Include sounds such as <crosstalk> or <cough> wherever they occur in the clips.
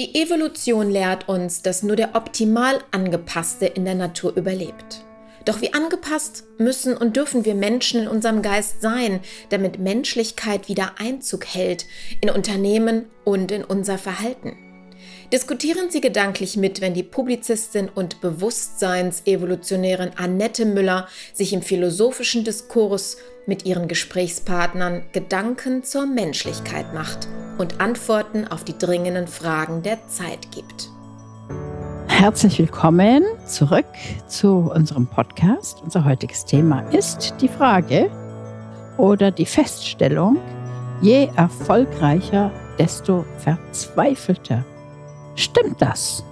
Die Evolution lehrt uns, dass nur der optimal angepasste in der Natur überlebt. Doch wie angepasst müssen und dürfen wir Menschen in unserem Geist sein, damit Menschlichkeit wieder Einzug hält in Unternehmen und in unser Verhalten? Diskutieren Sie gedanklich mit, wenn die Publizistin und Bewusstseinsevolutionärin Annette Müller sich im philosophischen Diskurs mit ihren Gesprächspartnern Gedanken zur Menschlichkeit macht und Antworten auf die dringenden Fragen der Zeit gibt. Herzlich willkommen zurück zu unserem Podcast. Unser heutiges Thema ist die Frage oder die Feststellung, je erfolgreicher, desto verzweifelter. Stimmt das?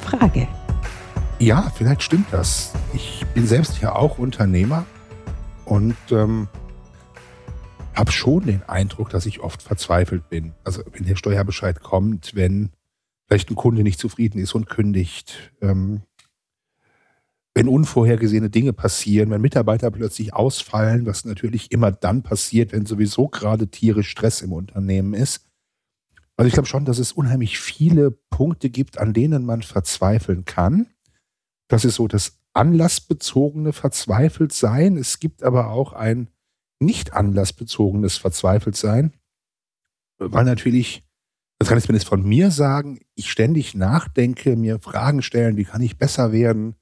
Frage. Ja, vielleicht stimmt das. Ich bin selbst ja auch Unternehmer und ähm, habe schon den Eindruck, dass ich oft verzweifelt bin. Also wenn der Steuerbescheid kommt, wenn vielleicht ein Kunde nicht zufrieden ist und kündigt, ähm, wenn unvorhergesehene Dinge passieren, wenn Mitarbeiter plötzlich ausfallen, was natürlich immer dann passiert, wenn sowieso gerade tierisch Stress im Unternehmen ist. Also ich glaube schon, dass es unheimlich viele Punkte gibt, an denen man verzweifeln kann. Das ist so das anlassbezogene Verzweifeltsein. Es gibt aber auch ein nicht anlassbezogenes Verzweifeltsein, weil natürlich, das kann ich zumindest von mir sagen, ich ständig nachdenke, mir Fragen stellen, wie kann ich besser werden,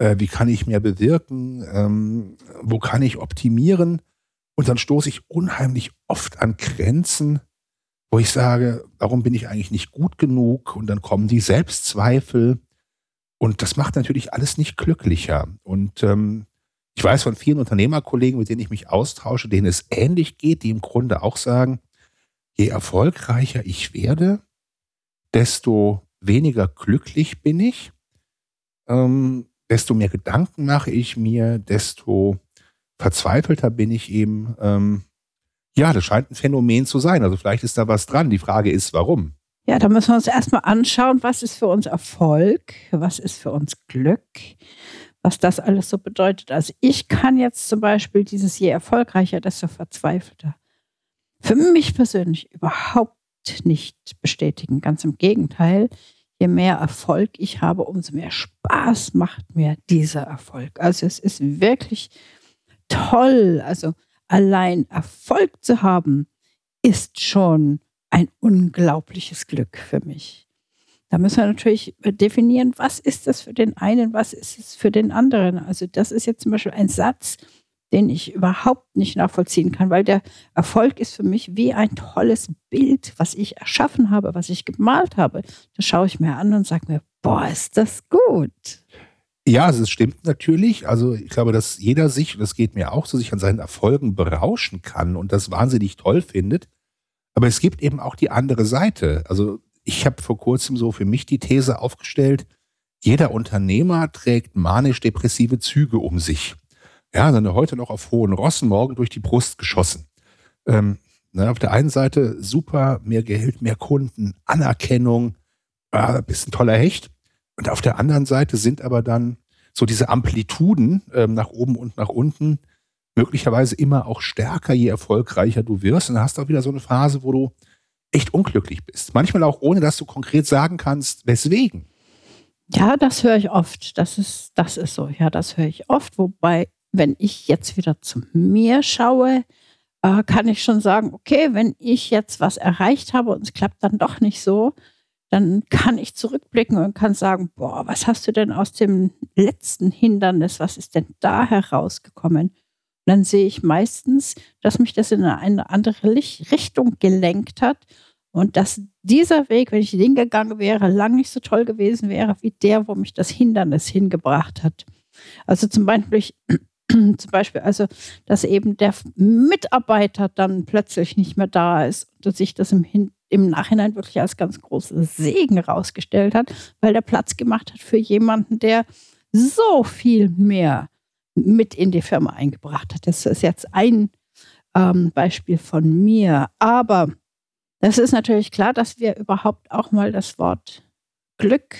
äh, wie kann ich mehr bewirken, ähm, wo kann ich optimieren. Und dann stoße ich unheimlich oft an Grenzen, wo ich sage, warum bin ich eigentlich nicht gut genug? Und dann kommen die Selbstzweifel. Und das macht natürlich alles nicht glücklicher. Und ähm, ich weiß von vielen Unternehmerkollegen, mit denen ich mich austausche, denen es ähnlich geht, die im Grunde auch sagen, je erfolgreicher ich werde, desto weniger glücklich bin ich, ähm, desto mehr Gedanken mache ich mir, desto verzweifelter bin ich eben. Ähm, ja, das scheint ein Phänomen zu sein. Also vielleicht ist da was dran. Die Frage ist, warum? Ja, da müssen wir uns erstmal anschauen, was ist für uns Erfolg, was ist für uns Glück, was das alles so bedeutet. Also ich kann jetzt zum Beispiel dieses je erfolgreicher, desto verzweifelter für mich persönlich überhaupt nicht bestätigen. Ganz im Gegenteil, je mehr Erfolg ich habe, umso mehr Spaß macht mir dieser Erfolg. Also es ist wirklich toll. Also allein Erfolg zu haben, ist schon ein unglaubliches Glück für mich. Da müssen wir natürlich definieren, was ist das für den einen, was ist es für den anderen. Also das ist jetzt zum Beispiel ein Satz, den ich überhaupt nicht nachvollziehen kann, weil der Erfolg ist für mich wie ein tolles Bild, was ich erschaffen habe, was ich gemalt habe. Das schaue ich mir an und sage mir, boah, ist das gut. Ja, es stimmt natürlich. Also ich glaube, dass jeder sich, und das geht mir auch so, sich an seinen Erfolgen berauschen kann und das wahnsinnig toll findet. Aber es gibt eben auch die andere Seite. Also ich habe vor kurzem so für mich die These aufgestellt, jeder Unternehmer trägt manisch-depressive Züge um sich. Ja, dann heute noch auf hohen Rossen, morgen durch die Brust geschossen. Ähm, na, auf der einen Seite super, mehr Geld, mehr Kunden, Anerkennung, äh, bist ein toller Hecht. Und auf der anderen Seite sind aber dann so diese Amplituden ähm, nach oben und nach unten möglicherweise immer auch stärker, je erfolgreicher du wirst. Und dann hast du auch wieder so eine Phase, wo du echt unglücklich bist. Manchmal auch ohne, dass du konkret sagen kannst, weswegen. Ja, das höre ich oft. Das ist, das ist so. Ja, das höre ich oft. Wobei, wenn ich jetzt wieder zu mir schaue, äh, kann ich schon sagen, okay, wenn ich jetzt was erreicht habe und es klappt dann doch nicht so, dann kann ich zurückblicken und kann sagen, boah, was hast du denn aus dem letzten Hindernis, was ist denn da herausgekommen? dann sehe ich meistens, dass mich das in eine andere Richtung gelenkt hat und dass dieser Weg, wenn ich den gegangen wäre, lang nicht so toll gewesen wäre wie der, wo mich das Hindernis hingebracht hat. Also zum Beispiel, <clears throat> zum Beispiel, also, dass eben der Mitarbeiter dann plötzlich nicht mehr da ist und sich das im, im Nachhinein wirklich als ganz große Segen rausgestellt hat, weil der Platz gemacht hat für jemanden, der so viel mehr mit in die Firma eingebracht hat. Das ist jetzt ein ähm, Beispiel von mir. Aber das ist natürlich klar, dass wir überhaupt auch mal das Wort Glück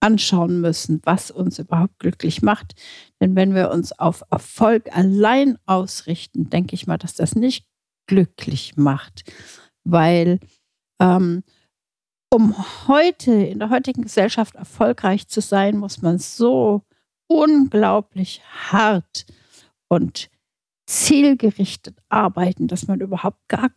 anschauen müssen, was uns überhaupt glücklich macht. Denn wenn wir uns auf Erfolg allein ausrichten, denke ich mal, dass das nicht glücklich macht, weil ähm, um heute in der heutigen Gesellschaft erfolgreich zu sein, muss man so unglaublich hart und zielgerichtet arbeiten, dass man überhaupt gar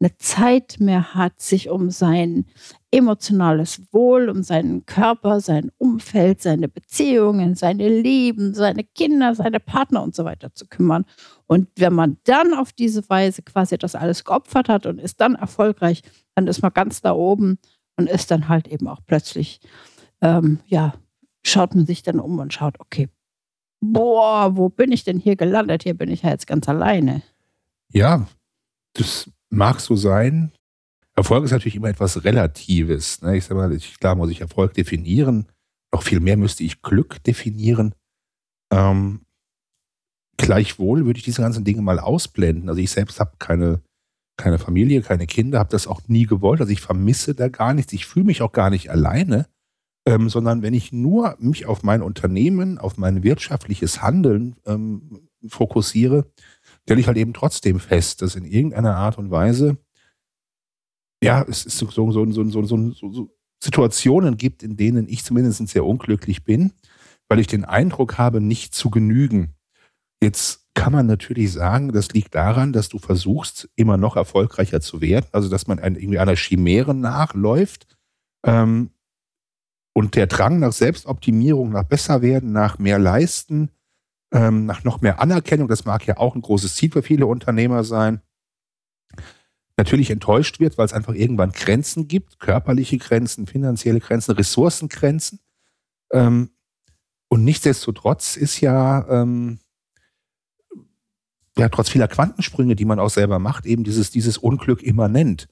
keine Zeit mehr hat, sich um sein emotionales Wohl, um seinen Körper, sein Umfeld, seine Beziehungen, seine Lieben, seine Kinder, seine Partner und so weiter zu kümmern. Und wenn man dann auf diese Weise quasi das alles geopfert hat und ist dann erfolgreich, dann ist man ganz da oben und ist dann halt eben auch plötzlich, ähm, ja, schaut man sich dann um und schaut, okay, boah, wo bin ich denn hier gelandet? Hier bin ich ja jetzt ganz alleine. Ja, das mag so sein. Erfolg ist natürlich immer etwas Relatives. Ne? Ich sage mal, ich, klar muss ich Erfolg definieren. Noch viel mehr müsste ich Glück definieren. Ähm, gleichwohl würde ich diese ganzen Dinge mal ausblenden. Also ich selbst habe keine, keine Familie, keine Kinder, habe das auch nie gewollt. Also ich vermisse da gar nichts. Ich fühle mich auch gar nicht alleine ähm, sondern wenn ich nur mich auf mein Unternehmen, auf mein wirtschaftliches Handeln ähm, fokussiere, stelle ich halt eben trotzdem fest, dass in irgendeiner Art und Weise, ja, es ist so, so, so, so, so, so Situationen gibt, in denen ich zumindest sehr unglücklich bin, weil ich den Eindruck habe, nicht zu genügen. Jetzt kann man natürlich sagen, das liegt daran, dass du versuchst, immer noch erfolgreicher zu werden, also dass man ein, irgendwie einer Chimäre nachläuft. Ähm, und der Drang nach Selbstoptimierung, nach besser werden, nach mehr leisten, ähm, nach noch mehr Anerkennung, das mag ja auch ein großes Ziel für viele Unternehmer sein, natürlich enttäuscht wird, weil es einfach irgendwann Grenzen gibt, körperliche Grenzen, finanzielle Grenzen, Ressourcengrenzen. Ähm, und nichtsdestotrotz ist ja, ähm, ja, trotz vieler Quantensprünge, die man auch selber macht, eben dieses, dieses Unglück immanent.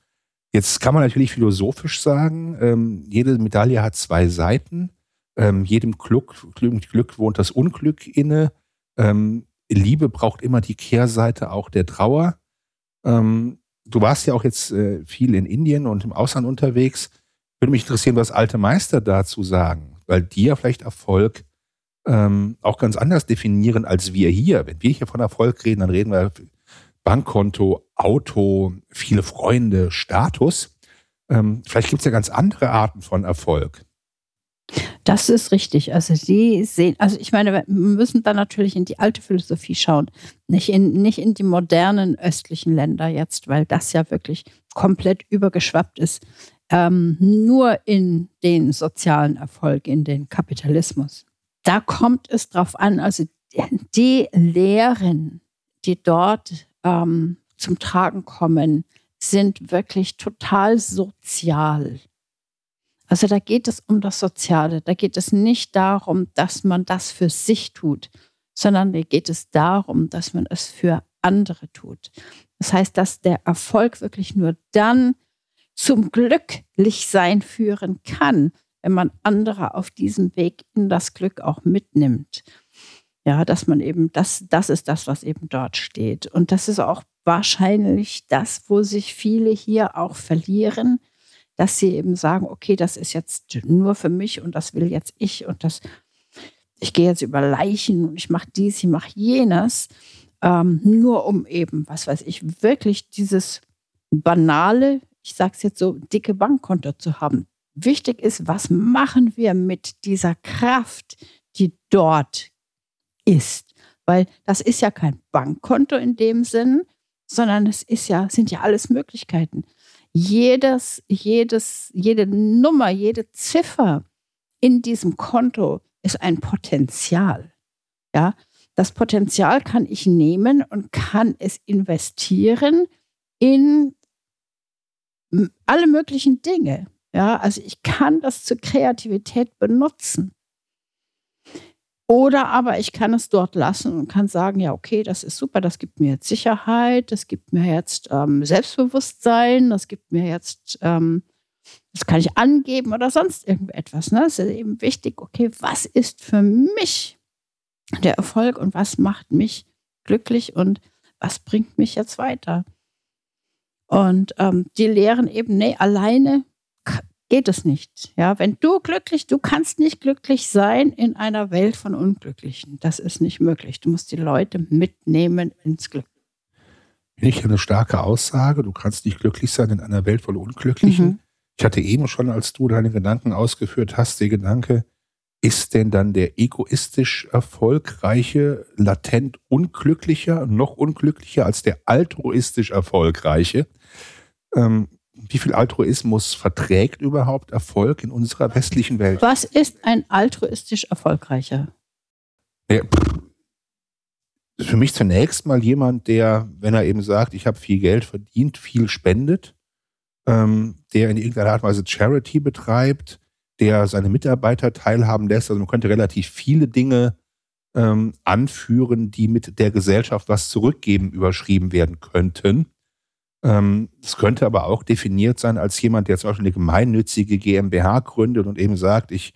Jetzt kann man natürlich philosophisch sagen, ähm, jede Medaille hat zwei Seiten. Ähm, jedem Glück, Glück, wohnt das Unglück inne. Ähm, Liebe braucht immer die Kehrseite auch der Trauer. Ähm, du warst ja auch jetzt äh, viel in Indien und im Ausland unterwegs. Würde mich interessieren, was alte Meister dazu sagen, weil die ja vielleicht Erfolg ähm, auch ganz anders definieren als wir hier. Wenn wir hier von Erfolg reden, dann reden wir Bankkonto, Auto, viele Freunde, Status. Ähm, vielleicht gibt es ja ganz andere Arten von Erfolg. Das ist richtig. Also sie sehen, also ich meine, wir müssen dann natürlich in die alte Philosophie schauen, nicht in, nicht in die modernen östlichen Länder jetzt, weil das ja wirklich komplett übergeschwappt ist. Ähm, nur in den sozialen Erfolg, in den Kapitalismus. Da kommt es drauf an, also die Lehren, die dort ähm, zum Tragen kommen, sind wirklich total sozial. Also da geht es um das Soziale. Da geht es nicht darum, dass man das für sich tut, sondern da geht es darum, dass man es für andere tut. Das heißt, dass der Erfolg wirklich nur dann zum Glücklichsein führen kann, wenn man andere auf diesem Weg in das Glück auch mitnimmt. Ja, dass man eben, das, das ist das, was eben dort steht. Und das ist auch wahrscheinlich das, wo sich viele hier auch verlieren, dass sie eben sagen, okay, das ist jetzt nur für mich und das will jetzt ich und das, ich gehe jetzt über Leichen und ich mache dies, ich mache jenes, ähm, nur um eben, was weiß ich, wirklich dieses banale, ich sage es jetzt so, dicke Bankkonto zu haben. Wichtig ist, was machen wir mit dieser Kraft, die dort ist. Weil das ist ja kein Bankkonto in dem Sinn, sondern es ist ja, sind ja alles Möglichkeiten. Jedes, jedes, jede Nummer, jede Ziffer in diesem Konto ist ein Potenzial. Ja, das Potenzial kann ich nehmen und kann es investieren in alle möglichen Dinge. Ja, also ich kann das zur Kreativität benutzen. Oder aber ich kann es dort lassen und kann sagen, ja, okay, das ist super, das gibt mir jetzt Sicherheit, das gibt mir jetzt ähm, Selbstbewusstsein, das gibt mir jetzt, ähm, das kann ich angeben oder sonst irgendetwas. Ne? Es ist eben wichtig, okay, was ist für mich der Erfolg und was macht mich glücklich und was bringt mich jetzt weiter? Und ähm, die lehren eben, nee, alleine geht es nicht. Ja, wenn du glücklich, du kannst nicht glücklich sein in einer Welt von Unglücklichen. Das ist nicht möglich. Du musst die Leute mitnehmen ins Glück. Ich eine starke Aussage. Du kannst nicht glücklich sein in einer Welt voll Unglücklichen. Mhm. Ich hatte eben schon, als du deine Gedanken ausgeführt hast, der Gedanke, ist denn dann der egoistisch erfolgreiche latent unglücklicher, noch unglücklicher als der altruistisch erfolgreiche? Ähm, wie viel Altruismus verträgt überhaupt Erfolg in unserer westlichen Welt? Was ist ein altruistisch erfolgreicher? Ja, für mich zunächst mal jemand, der, wenn er eben sagt, ich habe viel Geld verdient, viel spendet, ähm, der in irgendeiner Art und Weise Charity betreibt, der seine Mitarbeiter teilhaben lässt. Also man könnte relativ viele Dinge ähm, anführen, die mit der Gesellschaft was zurückgeben überschrieben werden könnten. Ähm, es könnte aber auch definiert sein als jemand, der zum Beispiel eine gemeinnützige GmbH gründet und eben sagt, ich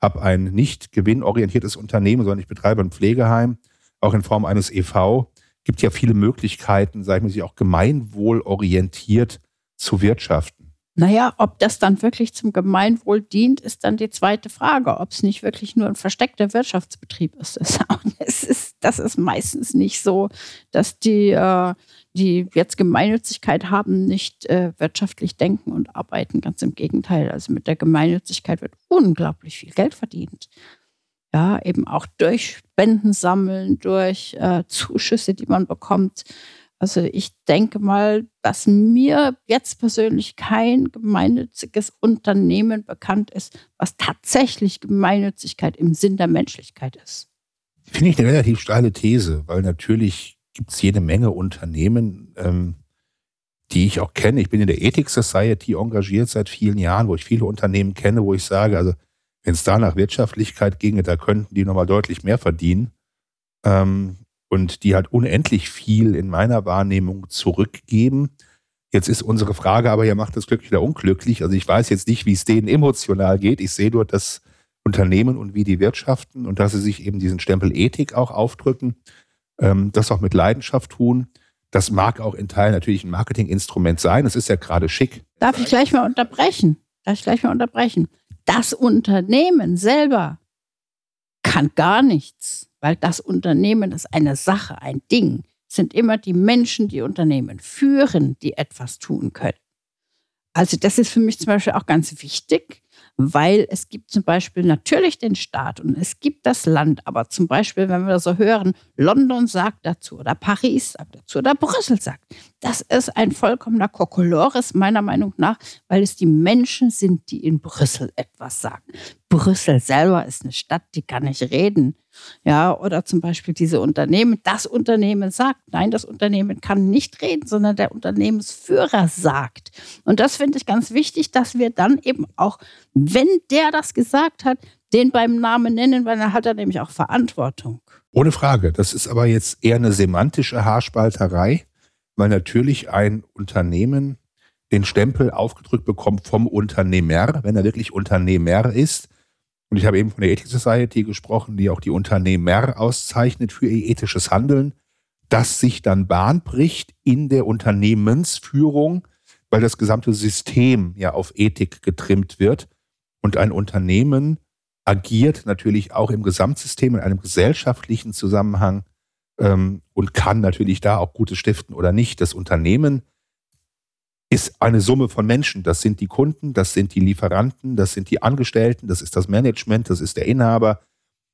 habe ein nicht gewinnorientiertes Unternehmen, sondern ich betreibe ein Pflegeheim auch in Form eines EV, gibt ja viele Möglichkeiten, sag ich mal, sich auch gemeinwohlorientiert zu wirtschaften. Naja, ob das dann wirklich zum Gemeinwohl dient, ist dann die zweite Frage. Ob es nicht wirklich nur ein versteckter Wirtschaftsbetrieb ist. Das ist, <laughs> das ist meistens nicht so, dass die, äh, die jetzt Gemeinnützigkeit haben, nicht äh, wirtschaftlich denken und arbeiten. Ganz im Gegenteil. Also mit der Gemeinnützigkeit wird unglaublich viel Geld verdient. Ja, eben auch durch Spenden sammeln, durch äh, Zuschüsse, die man bekommt. Also ich denke mal, dass mir jetzt persönlich kein gemeinnütziges Unternehmen bekannt ist, was tatsächlich Gemeinnützigkeit im Sinn der Menschlichkeit ist. Finde ich eine relativ steile These, weil natürlich gibt es jede Menge Unternehmen, ähm, die ich auch kenne. Ich bin in der Ethik Society engagiert seit vielen Jahren, wo ich viele Unternehmen kenne, wo ich sage, also wenn es da nach Wirtschaftlichkeit ginge, da könnten die nochmal deutlich mehr verdienen. Ähm, und die halt unendlich viel in meiner Wahrnehmung zurückgeben. Jetzt ist unsere Frage aber, ja, macht das glücklich oder unglücklich? Also ich weiß jetzt nicht, wie es denen emotional geht. Ich sehe nur das Unternehmen und wie die wirtschaften und dass sie sich eben diesen Stempel Ethik auch aufdrücken, ähm, das auch mit Leidenschaft tun. Das mag auch in Teilen natürlich ein Marketinginstrument sein. Es ist ja gerade schick. Darf ich gleich mal unterbrechen? Darf ich gleich mal unterbrechen? Das Unternehmen selber kann gar nichts, weil das Unternehmen ist eine Sache, ein Ding. Es sind immer die Menschen, die Unternehmen führen, die etwas tun können. Also das ist für mich zum Beispiel auch ganz wichtig, weil es gibt zum Beispiel natürlich den Staat und es gibt das Land, aber zum Beispiel, wenn wir so hören, London sagt dazu oder Paris sagt dazu oder Brüssel sagt, das ist ein vollkommener Kokolores meiner Meinung nach, weil es die Menschen sind, die in Brüssel etwas sagen. Brüssel selber ist eine Stadt, die kann nicht reden. Ja, oder zum Beispiel diese Unternehmen, das Unternehmen sagt, nein, das Unternehmen kann nicht reden, sondern der Unternehmensführer sagt. Und das finde ich ganz wichtig, dass wir dann eben auch, wenn der das gesagt hat, den beim Namen nennen, weil dann hat er nämlich auch Verantwortung. Ohne Frage. Das ist aber jetzt eher eine semantische Haarspalterei, weil natürlich ein Unternehmen den Stempel aufgedrückt bekommt vom Unternehmer, wenn er wirklich Unternehmer ist. Und ich habe eben von der Ethic Society gesprochen, die auch die Unternehmer auszeichnet für ihr ethisches Handeln, das sich dann Bahn bricht in der Unternehmensführung, weil das gesamte System ja auf Ethik getrimmt wird. Und ein Unternehmen agiert natürlich auch im Gesamtsystem in einem gesellschaftlichen Zusammenhang ähm, und kann natürlich da auch Gutes stiften oder nicht. Das Unternehmen ist eine Summe von Menschen. Das sind die Kunden, das sind die Lieferanten, das sind die Angestellten, das ist das Management, das ist der Inhaber,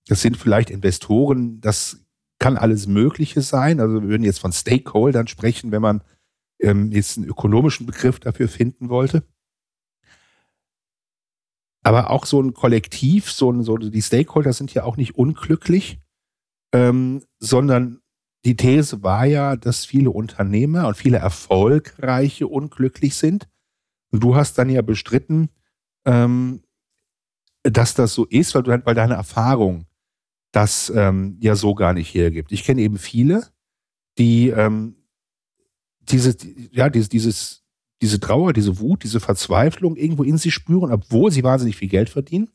das sind vielleicht Investoren, das kann alles Mögliche sein. Also wir würden jetzt von Stakeholdern sprechen, wenn man ähm, jetzt einen ökonomischen Begriff dafür finden wollte. Aber auch so ein Kollektiv, so, ein, so die Stakeholder sind ja auch nicht unglücklich, ähm, sondern die These war ja, dass viele Unternehmer und viele Erfolgreiche unglücklich sind. Und du hast dann ja bestritten, ähm, dass das so ist, weil, du, weil deine Erfahrung das ähm, ja so gar nicht hergibt. Ich kenne eben viele, die ähm, diese, ja, dieses, dieses, diese Trauer, diese Wut, diese Verzweiflung irgendwo in sich spüren, obwohl sie wahnsinnig viel Geld verdienen.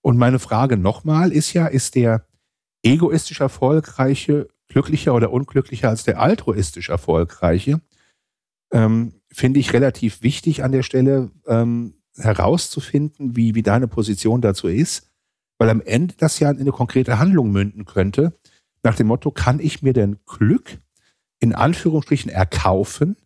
Und meine Frage nochmal ist ja, ist der egoistisch erfolgreiche glücklicher oder unglücklicher als der altruistisch erfolgreiche, ähm, finde ich relativ wichtig an der Stelle, ähm, herauszufinden, wie, wie deine Position dazu ist, weil am Ende das ja in eine konkrete Handlung münden könnte, nach dem Motto, kann ich mir denn Glück in Anführungsstrichen erkaufen,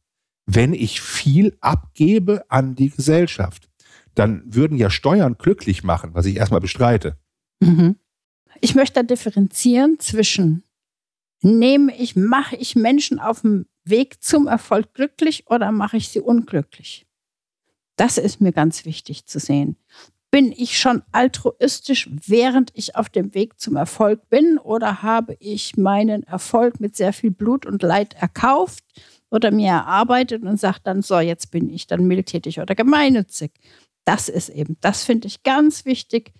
wenn ich viel abgebe an die Gesellschaft? Dann würden ja Steuern glücklich machen, was ich erstmal bestreite. Mhm. Ich möchte differenzieren zwischen nehme ich, mache ich Menschen auf dem Weg zum Erfolg glücklich oder mache ich sie unglücklich? Das ist mir ganz wichtig zu sehen. Bin ich schon altruistisch, während ich auf dem Weg zum Erfolg bin oder habe ich meinen Erfolg mit sehr viel Blut und Leid erkauft oder mir erarbeitet und sage dann, so, jetzt bin ich dann mildtätig oder gemeinnützig? Das ist eben, das finde ich ganz wichtig,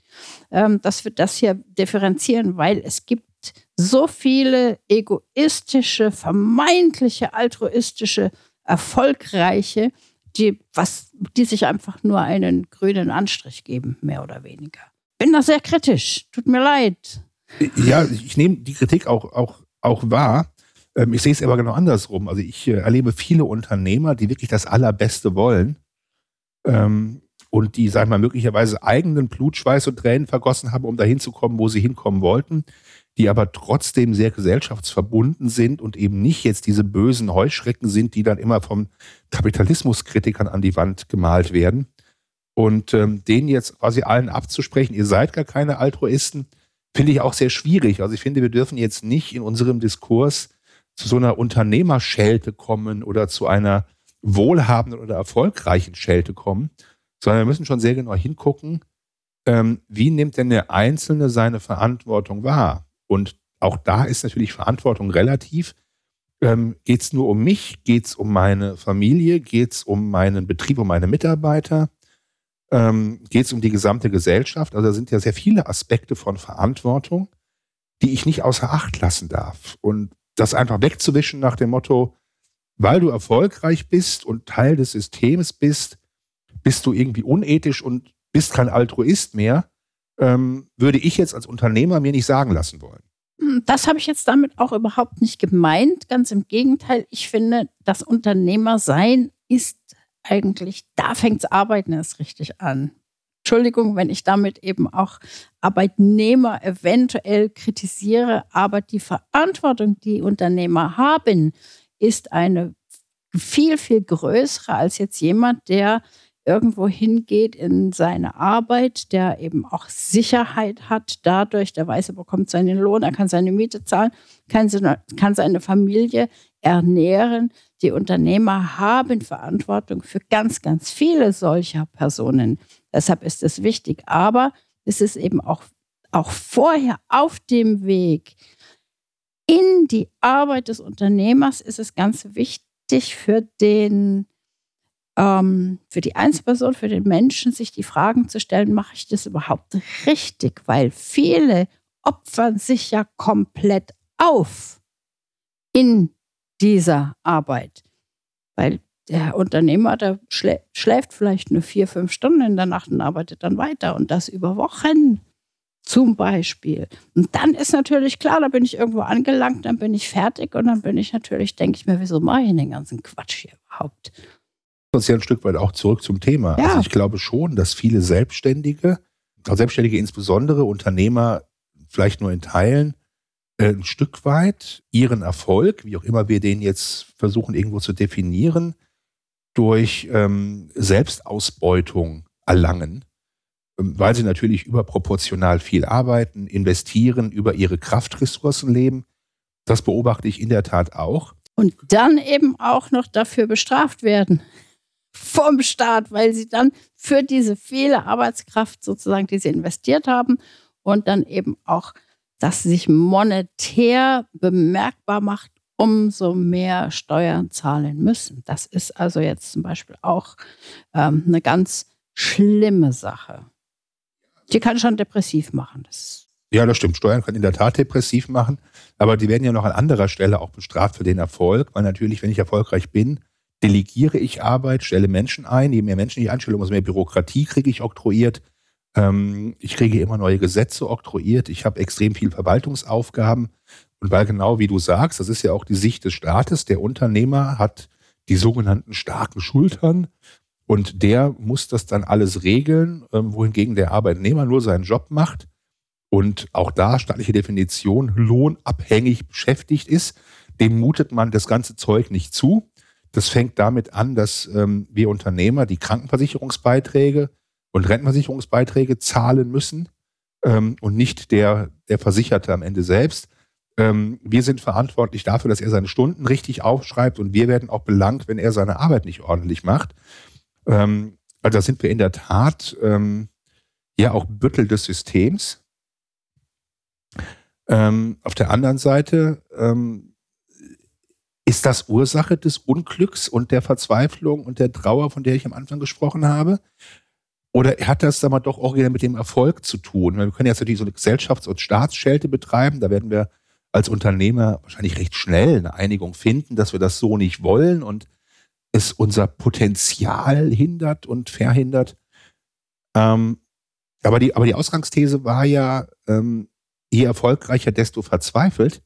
ähm, dass wir das hier differenzieren, weil es gibt so viele egoistische, vermeintliche altruistische, erfolgreiche, die, was, die sich einfach nur einen grünen Anstrich geben, mehr oder weniger. Bin da sehr kritisch, tut mir leid. Ja, ich nehme die Kritik auch, auch, auch wahr. Ähm, ich sehe es aber genau andersrum. Also ich äh, erlebe viele Unternehmer, die wirklich das Allerbeste wollen ähm, und die, sagen wir mal, möglicherweise eigenen Blut, Schweiß und Tränen vergossen haben, um dahin zu kommen, wo sie hinkommen wollten die aber trotzdem sehr gesellschaftsverbunden sind und eben nicht jetzt diese bösen Heuschrecken sind, die dann immer vom Kapitalismuskritikern an die Wand gemalt werden. Und ähm, denen jetzt quasi allen abzusprechen, ihr seid gar keine Altruisten, finde ich auch sehr schwierig. Also ich finde, wir dürfen jetzt nicht in unserem Diskurs zu so einer Unternehmerschelte kommen oder zu einer wohlhabenden oder erfolgreichen Schelte kommen, sondern wir müssen schon sehr genau hingucken, ähm, wie nimmt denn der Einzelne seine Verantwortung wahr? Und auch da ist natürlich Verantwortung relativ. Ähm, geht es nur um mich? Geht es um meine Familie? Geht es um meinen Betrieb, um meine Mitarbeiter? Ähm, Geht es um die gesamte Gesellschaft? Also da sind ja sehr viele Aspekte von Verantwortung, die ich nicht außer Acht lassen darf. Und das einfach wegzuwischen nach dem Motto, weil du erfolgreich bist und Teil des Systems bist, bist du irgendwie unethisch und bist kein Altruist mehr ähm, würde ich jetzt als Unternehmer mir nicht sagen lassen wollen. Hm, das habe ich jetzt damit auch überhaupt nicht gemeint. Ganz im Gegenteil, ich finde, das Unternehmersein ist eigentlich, da fängt Arbeiten erst richtig an. Entschuldigung, wenn ich damit eben auch Arbeitnehmer eventuell kritisiere, aber die Verantwortung, die Unternehmer haben, ist eine viel, viel größere als jetzt jemand, der irgendwo hingeht in seine Arbeit, der eben auch Sicherheit hat dadurch, der weiß, er bekommt seinen Lohn, er kann seine Miete zahlen, kann seine, Familie ernähren. Die Unternehmer haben Verantwortung für ganz, ganz viele solcher Personen. Deshalb ist es wichtig. Aber es ist eben auch, auch vorher auf dem Weg in die Arbeit des Unternehmers ist es ganz wichtig für den ähm, für die Einzelperson, für den Menschen, sich die Fragen zu stellen, mache ich das überhaupt richtig? Weil viele opfern sich ja komplett auf in dieser Arbeit. Weil der Unternehmer, der schlä schläft vielleicht nur vier, fünf Stunden in der Nacht und arbeitet dann weiter und das über Wochen zum Beispiel. Und dann ist natürlich klar, da bin ich irgendwo angelangt, dann bin ich fertig und dann bin ich natürlich, denke ich mir, wieso mache ich den ganzen Quatsch hier überhaupt? Uns ja ein Stück weit auch zurück zum Thema. Ja. Also ich glaube schon, dass viele Selbstständige, also Selbstständige insbesondere, Unternehmer vielleicht nur in Teilen, äh, ein Stück weit ihren Erfolg, wie auch immer wir den jetzt versuchen irgendwo zu definieren, durch ähm, Selbstausbeutung erlangen, ähm, weil sie natürlich überproportional viel arbeiten, investieren, über ihre Kraftressourcen leben. Das beobachte ich in der Tat auch. Und dann eben auch noch dafür bestraft werden vom Staat, weil sie dann für diese viele Arbeitskraft sozusagen, die sie investiert haben und dann eben auch, dass sich monetär bemerkbar macht, umso mehr Steuern zahlen müssen. Das ist also jetzt zum Beispiel auch ähm, eine ganz schlimme Sache. Die kann schon depressiv machen. Das ja, das stimmt. Steuern können in der Tat depressiv machen, aber die werden ja noch an anderer Stelle auch bestraft für den Erfolg, weil natürlich, wenn ich erfolgreich bin, delegiere ich Arbeit, stelle Menschen ein. Je mehr Menschen ich einstelle, umso mehr Bürokratie kriege ich oktroyiert. Ähm, ich kriege immer neue Gesetze oktroyiert. Ich habe extrem viel Verwaltungsaufgaben. Und weil genau wie du sagst, das ist ja auch die Sicht des Staates, der Unternehmer hat die sogenannten starken Schultern Und der muss das dann alles regeln, ähm, wohingegen der Arbeitnehmer nur seinen Job macht und auch da staatliche Definition lohnabhängig beschäftigt ist. Dem mutet man das ganze Zeug nicht zu. Das fängt damit an, dass ähm, wir Unternehmer die Krankenversicherungsbeiträge und Rentenversicherungsbeiträge zahlen müssen ähm, und nicht der, der Versicherte am Ende selbst. Ähm, wir sind verantwortlich dafür, dass er seine Stunden richtig aufschreibt und wir werden auch belangt, wenn er seine Arbeit nicht ordentlich macht. Ähm, also da sind wir in der Tat ähm, ja auch Büttel des Systems. Ähm, auf der anderen Seite ähm, ist das Ursache des Unglücks und der Verzweiflung und der Trauer, von der ich am Anfang gesprochen habe? Oder hat das dann mal doch auch wieder mit dem Erfolg zu tun? Wir können jetzt natürlich so eine Gesellschafts- und Staatsschelte betreiben. Da werden wir als Unternehmer wahrscheinlich recht schnell eine Einigung finden, dass wir das so nicht wollen und es unser Potenzial hindert und verhindert. Ähm, aber, die, aber die Ausgangsthese war ja, ähm, je erfolgreicher, desto verzweifelt.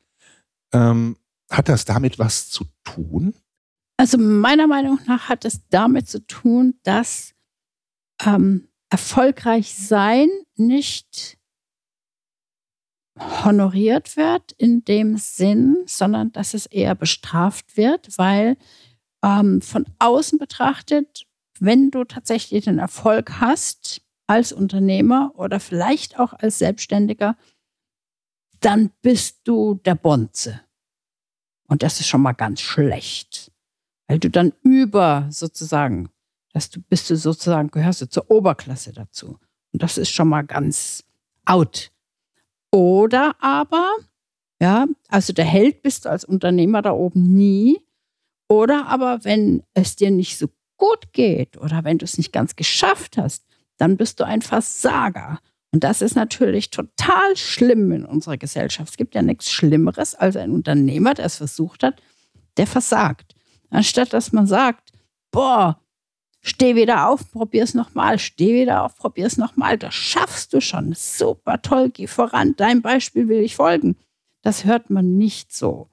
Ähm, hat das damit was zu tun? Also meiner Meinung nach hat es damit zu tun, dass ähm, erfolgreich sein nicht honoriert wird in dem Sinn, sondern dass es eher bestraft wird, weil ähm, von außen betrachtet, wenn du tatsächlich den Erfolg hast als Unternehmer oder vielleicht auch als Selbstständiger, dann bist du der Bonze. Und das ist schon mal ganz schlecht, weil du dann über sozusagen, dass du bist du sozusagen, gehörst du zur Oberklasse dazu. Und das ist schon mal ganz out. Oder aber, ja, also der Held bist du als Unternehmer da oben nie. Oder aber, wenn es dir nicht so gut geht oder wenn du es nicht ganz geschafft hast, dann bist du ein Versager. Und das ist natürlich total schlimm in unserer Gesellschaft. Es gibt ja nichts Schlimmeres als ein Unternehmer, der es versucht hat, der versagt. Anstatt dass man sagt, boah, steh wieder auf, probier's nochmal, steh wieder auf, probier's nochmal, das schaffst du schon. Super toll, geh voran, dein Beispiel will ich folgen. Das hört man nicht so.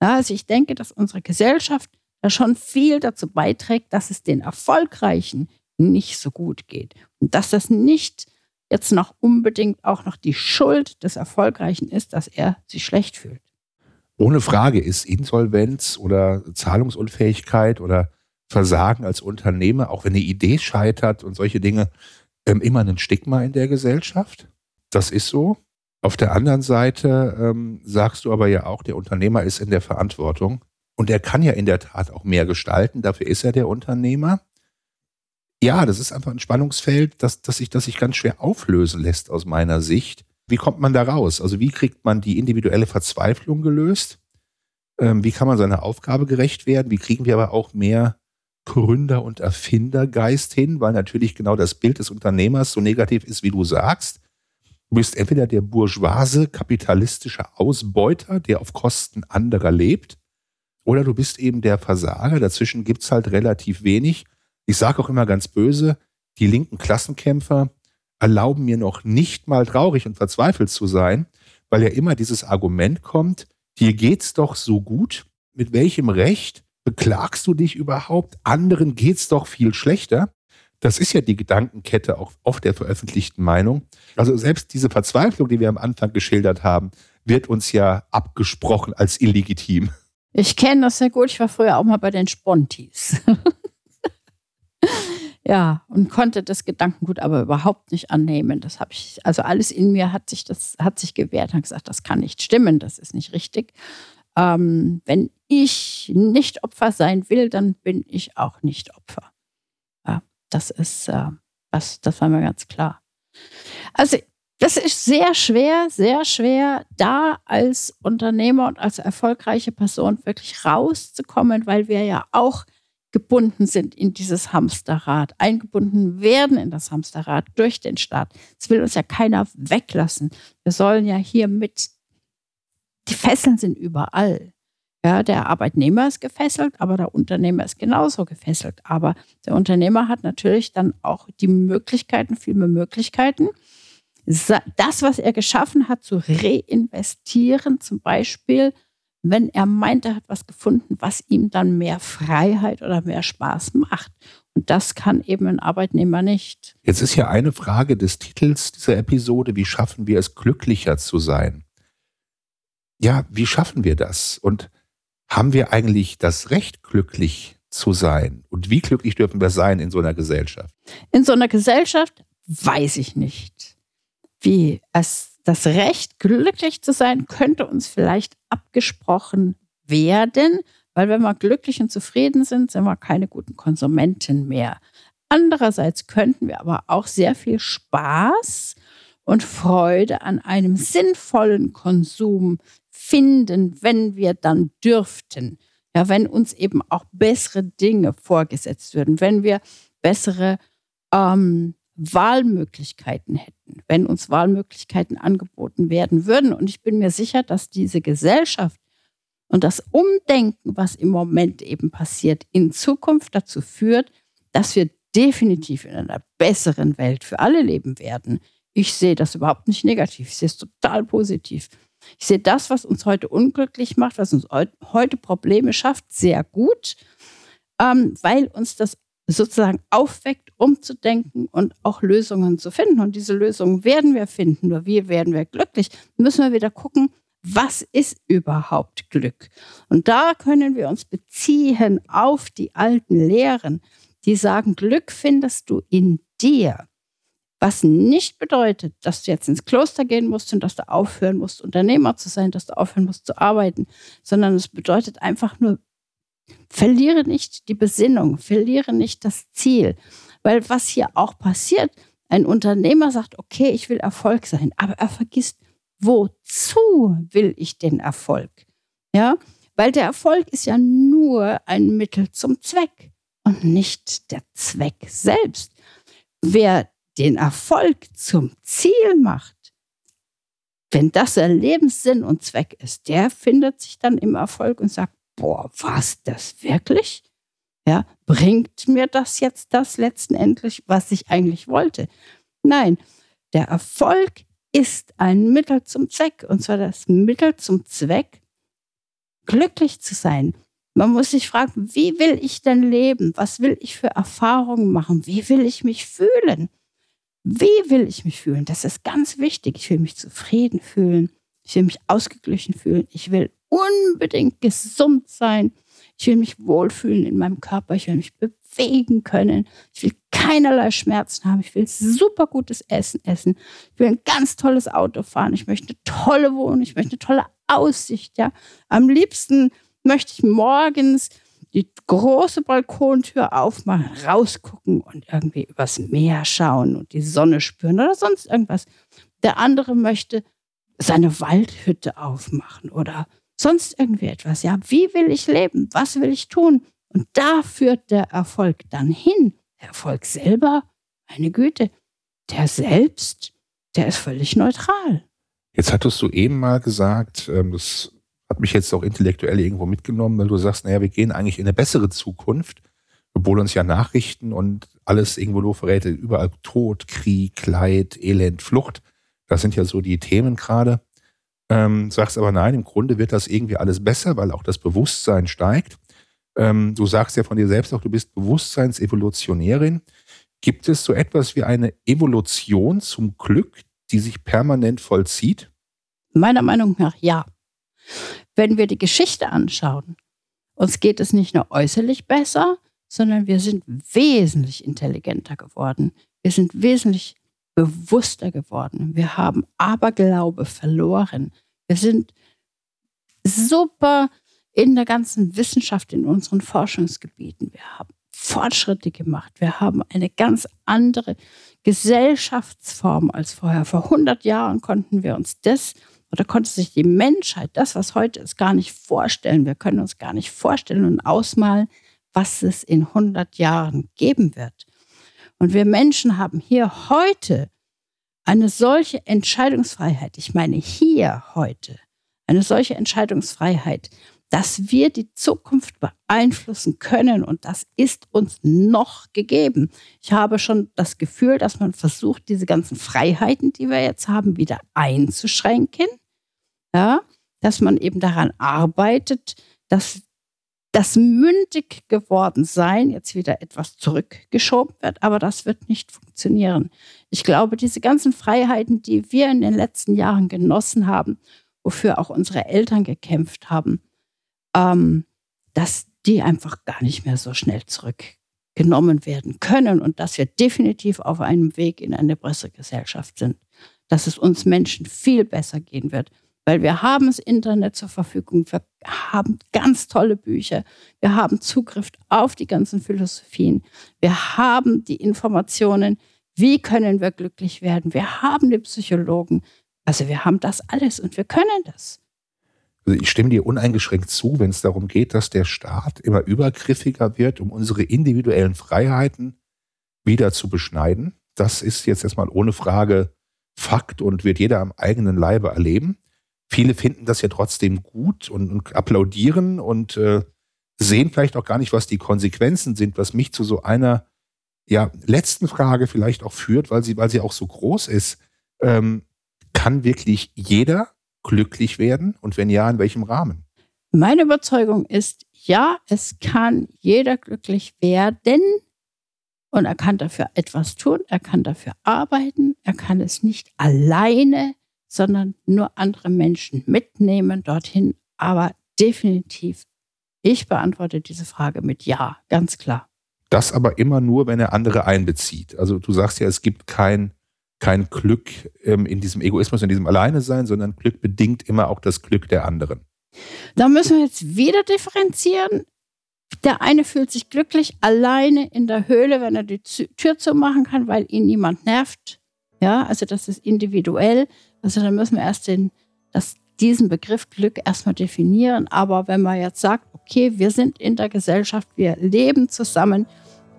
Also ich denke, dass unsere Gesellschaft da schon viel dazu beiträgt, dass es den Erfolgreichen nicht so gut geht. Und dass das nicht jetzt noch unbedingt auch noch die Schuld des Erfolgreichen ist, dass er sich schlecht fühlt. Ohne Frage ist Insolvenz oder Zahlungsunfähigkeit oder Versagen als Unternehmer, auch wenn eine Idee scheitert und solche Dinge, ähm, immer ein Stigma in der Gesellschaft. Das ist so. Auf der anderen Seite ähm, sagst du aber ja auch, der Unternehmer ist in der Verantwortung und er kann ja in der Tat auch mehr gestalten. Dafür ist er der Unternehmer ja, das ist einfach ein Spannungsfeld, das, das, sich, das sich ganz schwer auflösen lässt aus meiner Sicht. Wie kommt man da raus? Also wie kriegt man die individuelle Verzweiflung gelöst? Ähm, wie kann man seiner Aufgabe gerecht werden? Wie kriegen wir aber auch mehr Gründer- und Erfindergeist hin? Weil natürlich genau das Bild des Unternehmers so negativ ist, wie du sagst. Du bist entweder der bourgeoise, kapitalistische Ausbeuter, der auf Kosten anderer lebt, oder du bist eben der Versager. Dazwischen gibt es halt relativ wenig. Ich sage auch immer ganz böse, die linken Klassenkämpfer erlauben mir noch nicht mal traurig und verzweifelt zu sein, weil ja immer dieses Argument kommt, dir geht's doch so gut, mit welchem Recht beklagst du dich überhaupt? Anderen geht's doch viel schlechter. Das ist ja die Gedankenkette auch oft der veröffentlichten Meinung. Also selbst diese Verzweiflung, die wir am Anfang geschildert haben, wird uns ja abgesprochen als illegitim. Ich kenne das sehr gut. Ich war früher auch mal bei den Spontis. <laughs> <laughs> ja, und konnte das Gedankengut aber überhaupt nicht annehmen. Das habe ich, also alles in mir hat sich das, hat sich gewehrt, hat gesagt, das kann nicht stimmen, das ist nicht richtig. Ähm, wenn ich nicht Opfer sein will, dann bin ich auch nicht Opfer. Ja, das ist, äh, das, das war mir ganz klar. Also das ist sehr schwer, sehr schwer, da als Unternehmer und als erfolgreiche Person wirklich rauszukommen, weil wir ja auch gebunden sind in dieses Hamsterrad, eingebunden werden in das Hamsterrad durch den Staat. Das will uns ja keiner weglassen. Wir sollen ja hier mit, die Fesseln sind überall. Ja, der Arbeitnehmer ist gefesselt, aber der Unternehmer ist genauso gefesselt. Aber der Unternehmer hat natürlich dann auch die Möglichkeiten, viel mehr Möglichkeiten, das, was er geschaffen hat, zu reinvestieren, zum Beispiel wenn er meint, er hat was gefunden, was ihm dann mehr Freiheit oder mehr Spaß macht. Und das kann eben ein Arbeitnehmer nicht. Jetzt ist ja eine Frage des Titels dieser Episode, wie schaffen wir es, glücklicher zu sein? Ja, wie schaffen wir das? Und haben wir eigentlich das Recht, glücklich zu sein? Und wie glücklich dürfen wir sein in so einer Gesellschaft? In so einer Gesellschaft weiß ich nicht. Wie es das Recht, glücklich zu sein, könnte uns vielleicht abgesprochen werden, weil wenn wir glücklich und zufrieden sind, sind wir keine guten Konsumenten mehr. Andererseits könnten wir aber auch sehr viel Spaß und Freude an einem sinnvollen Konsum finden, wenn wir dann dürften. Ja, wenn uns eben auch bessere Dinge vorgesetzt würden, wenn wir bessere ähm, Wahlmöglichkeiten hätten, wenn uns Wahlmöglichkeiten angeboten werden würden. Und ich bin mir sicher, dass diese Gesellschaft und das Umdenken, was im Moment eben passiert, in Zukunft dazu führt, dass wir definitiv in einer besseren Welt für alle leben werden. Ich sehe das überhaupt nicht negativ, ich sehe es total positiv. Ich sehe das, was uns heute unglücklich macht, was uns heute Probleme schafft, sehr gut, ähm, weil uns das sozusagen aufweckt, umzudenken und auch Lösungen zu finden. Und diese Lösungen werden wir finden. Nur wie werden wir glücklich? Müssen wir wieder gucken, was ist überhaupt Glück? Und da können wir uns beziehen auf die alten Lehren, die sagen, Glück findest du in dir. Was nicht bedeutet, dass du jetzt ins Kloster gehen musst und dass du aufhören musst, Unternehmer zu sein, dass du aufhören musst zu arbeiten, sondern es bedeutet einfach nur, verliere nicht die Besinnung, verliere nicht das Ziel. Weil was hier auch passiert, ein Unternehmer sagt, okay, ich will Erfolg sein, aber er vergisst wozu will ich den Erfolg? Ja, weil der Erfolg ist ja nur ein Mittel zum Zweck und nicht der Zweck selbst. Wer den Erfolg zum Ziel macht, wenn das ein Lebenssinn und Zweck ist, der findet sich dann im Erfolg und sagt, boah, was das wirklich? Ja, bringt mir das jetzt das letztendlich, was ich eigentlich wollte? Nein, der Erfolg ist ein Mittel zum Zweck. Und zwar das Mittel zum Zweck, glücklich zu sein. Man muss sich fragen, wie will ich denn leben? Was will ich für Erfahrungen machen? Wie will ich mich fühlen? Wie will ich mich fühlen? Das ist ganz wichtig. Ich will mich zufrieden fühlen. Ich will mich ausgeglichen fühlen. Ich will unbedingt gesund sein. Ich will mich wohlfühlen in meinem Körper. Ich will mich bewegen können. Ich will keinerlei Schmerzen haben. Ich will super gutes Essen essen. Ich will ein ganz tolles Auto fahren. Ich möchte eine tolle Wohnung. Ich möchte eine tolle Aussicht. Ja, am liebsten möchte ich morgens die große Balkontür aufmachen, rausgucken und irgendwie übers Meer schauen und die Sonne spüren oder sonst irgendwas. Der andere möchte seine Waldhütte aufmachen oder sonst irgendwie etwas. Ja, wie will ich leben? Was will ich tun? Und da führt der Erfolg dann hin. Der Erfolg selber, eine Güte, der selbst, der ist völlig neutral. Jetzt hattest du eben mal gesagt, ähm, das hat mich jetzt auch intellektuell irgendwo mitgenommen, weil du sagst, naja, wir gehen eigentlich in eine bessere Zukunft, obwohl uns ja Nachrichten und alles irgendwo nur verrät, überall Tod, Krieg, Leid, Elend, Flucht. Das sind ja so die Themen gerade. Ähm, sagst aber nein, im Grunde wird das irgendwie alles besser, weil auch das Bewusstsein steigt. Ähm, du sagst ja von dir selbst auch, du bist Bewusstseinsevolutionärin. Gibt es so etwas wie eine Evolution zum Glück, die sich permanent vollzieht? Meiner Meinung nach ja. Wenn wir die Geschichte anschauen, uns geht es nicht nur äußerlich besser, sondern wir sind wesentlich intelligenter geworden. Wir sind wesentlich bewusster geworden. Wir haben Aberglaube verloren. Wir sind super in der ganzen Wissenschaft, in unseren Forschungsgebieten. Wir haben Fortschritte gemacht. Wir haben eine ganz andere Gesellschaftsform als vorher. Vor 100 Jahren konnten wir uns das oder konnte sich die Menschheit, das, was heute ist, gar nicht vorstellen. Wir können uns gar nicht vorstellen und ausmalen, was es in 100 Jahren geben wird. Und wir Menschen haben hier heute eine solche Entscheidungsfreiheit. Ich meine hier heute eine solche Entscheidungsfreiheit, dass wir die Zukunft beeinflussen können und das ist uns noch gegeben. Ich habe schon das Gefühl, dass man versucht, diese ganzen Freiheiten, die wir jetzt haben, wieder einzuschränken. Ja, dass man eben daran arbeitet, dass das mündig geworden sein jetzt wieder etwas zurückgeschoben wird, aber das wird nicht funktionieren. Ich glaube, diese ganzen Freiheiten, die wir in den letzten Jahren genossen haben, wofür auch unsere Eltern gekämpft haben, ähm, dass die einfach gar nicht mehr so schnell zurückgenommen werden können und dass wir definitiv auf einem Weg in eine bessere Gesellschaft sind, dass es uns Menschen viel besser gehen wird, weil wir haben das Internet zur Verfügung, wir haben ganz tolle Bücher, wir haben Zugriff auf die ganzen Philosophien, wir haben die Informationen, wie können wir glücklich werden, wir haben die Psychologen, also wir haben das alles und wir können das. Also ich stimme dir uneingeschränkt zu, wenn es darum geht, dass der Staat immer übergriffiger wird, um unsere individuellen Freiheiten wieder zu beschneiden. Das ist jetzt erstmal ohne Frage Fakt und wird jeder am eigenen Leibe erleben. Viele finden das ja trotzdem gut und, und applaudieren und äh, sehen vielleicht auch gar nicht, was die Konsequenzen sind, was mich zu so einer ja, letzten Frage vielleicht auch führt, weil sie, weil sie auch so groß ist. Ähm, kann wirklich jeder glücklich werden? Und wenn ja, in welchem Rahmen? Meine Überzeugung ist, ja, es kann jeder glücklich werden und er kann dafür etwas tun, er kann dafür arbeiten, er kann es nicht alleine sondern nur andere Menschen mitnehmen dorthin. Aber definitiv, ich beantworte diese Frage mit Ja, ganz klar. Das aber immer nur, wenn er andere einbezieht. Also du sagst ja, es gibt kein, kein Glück ähm, in diesem Egoismus, in diesem Alleine-Sein, sondern Glück bedingt immer auch das Glück der anderen. Da müssen wir jetzt wieder differenzieren. Der eine fühlt sich glücklich alleine in der Höhle, wenn er die Tür zumachen kann, weil ihn niemand nervt. Ja, also das ist individuell. Also da müssen wir erst den, das, diesen Begriff Glück erstmal definieren. Aber wenn man jetzt sagt, okay, wir sind in der Gesellschaft, wir leben zusammen,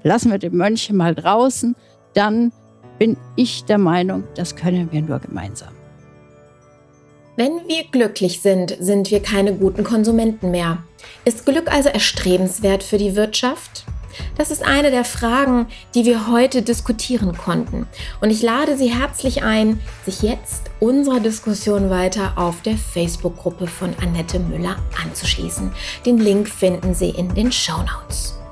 lassen wir die Mönche mal draußen, dann bin ich der Meinung, das können wir nur gemeinsam. Wenn wir glücklich sind, sind wir keine guten Konsumenten mehr. Ist Glück also erstrebenswert für die Wirtschaft? Das ist eine der Fragen, die wir heute diskutieren konnten. Und ich lade Sie herzlich ein, sich jetzt unserer Diskussion weiter auf der Facebook-Gruppe von Annette Müller anzuschließen. Den Link finden Sie in den Show Notes.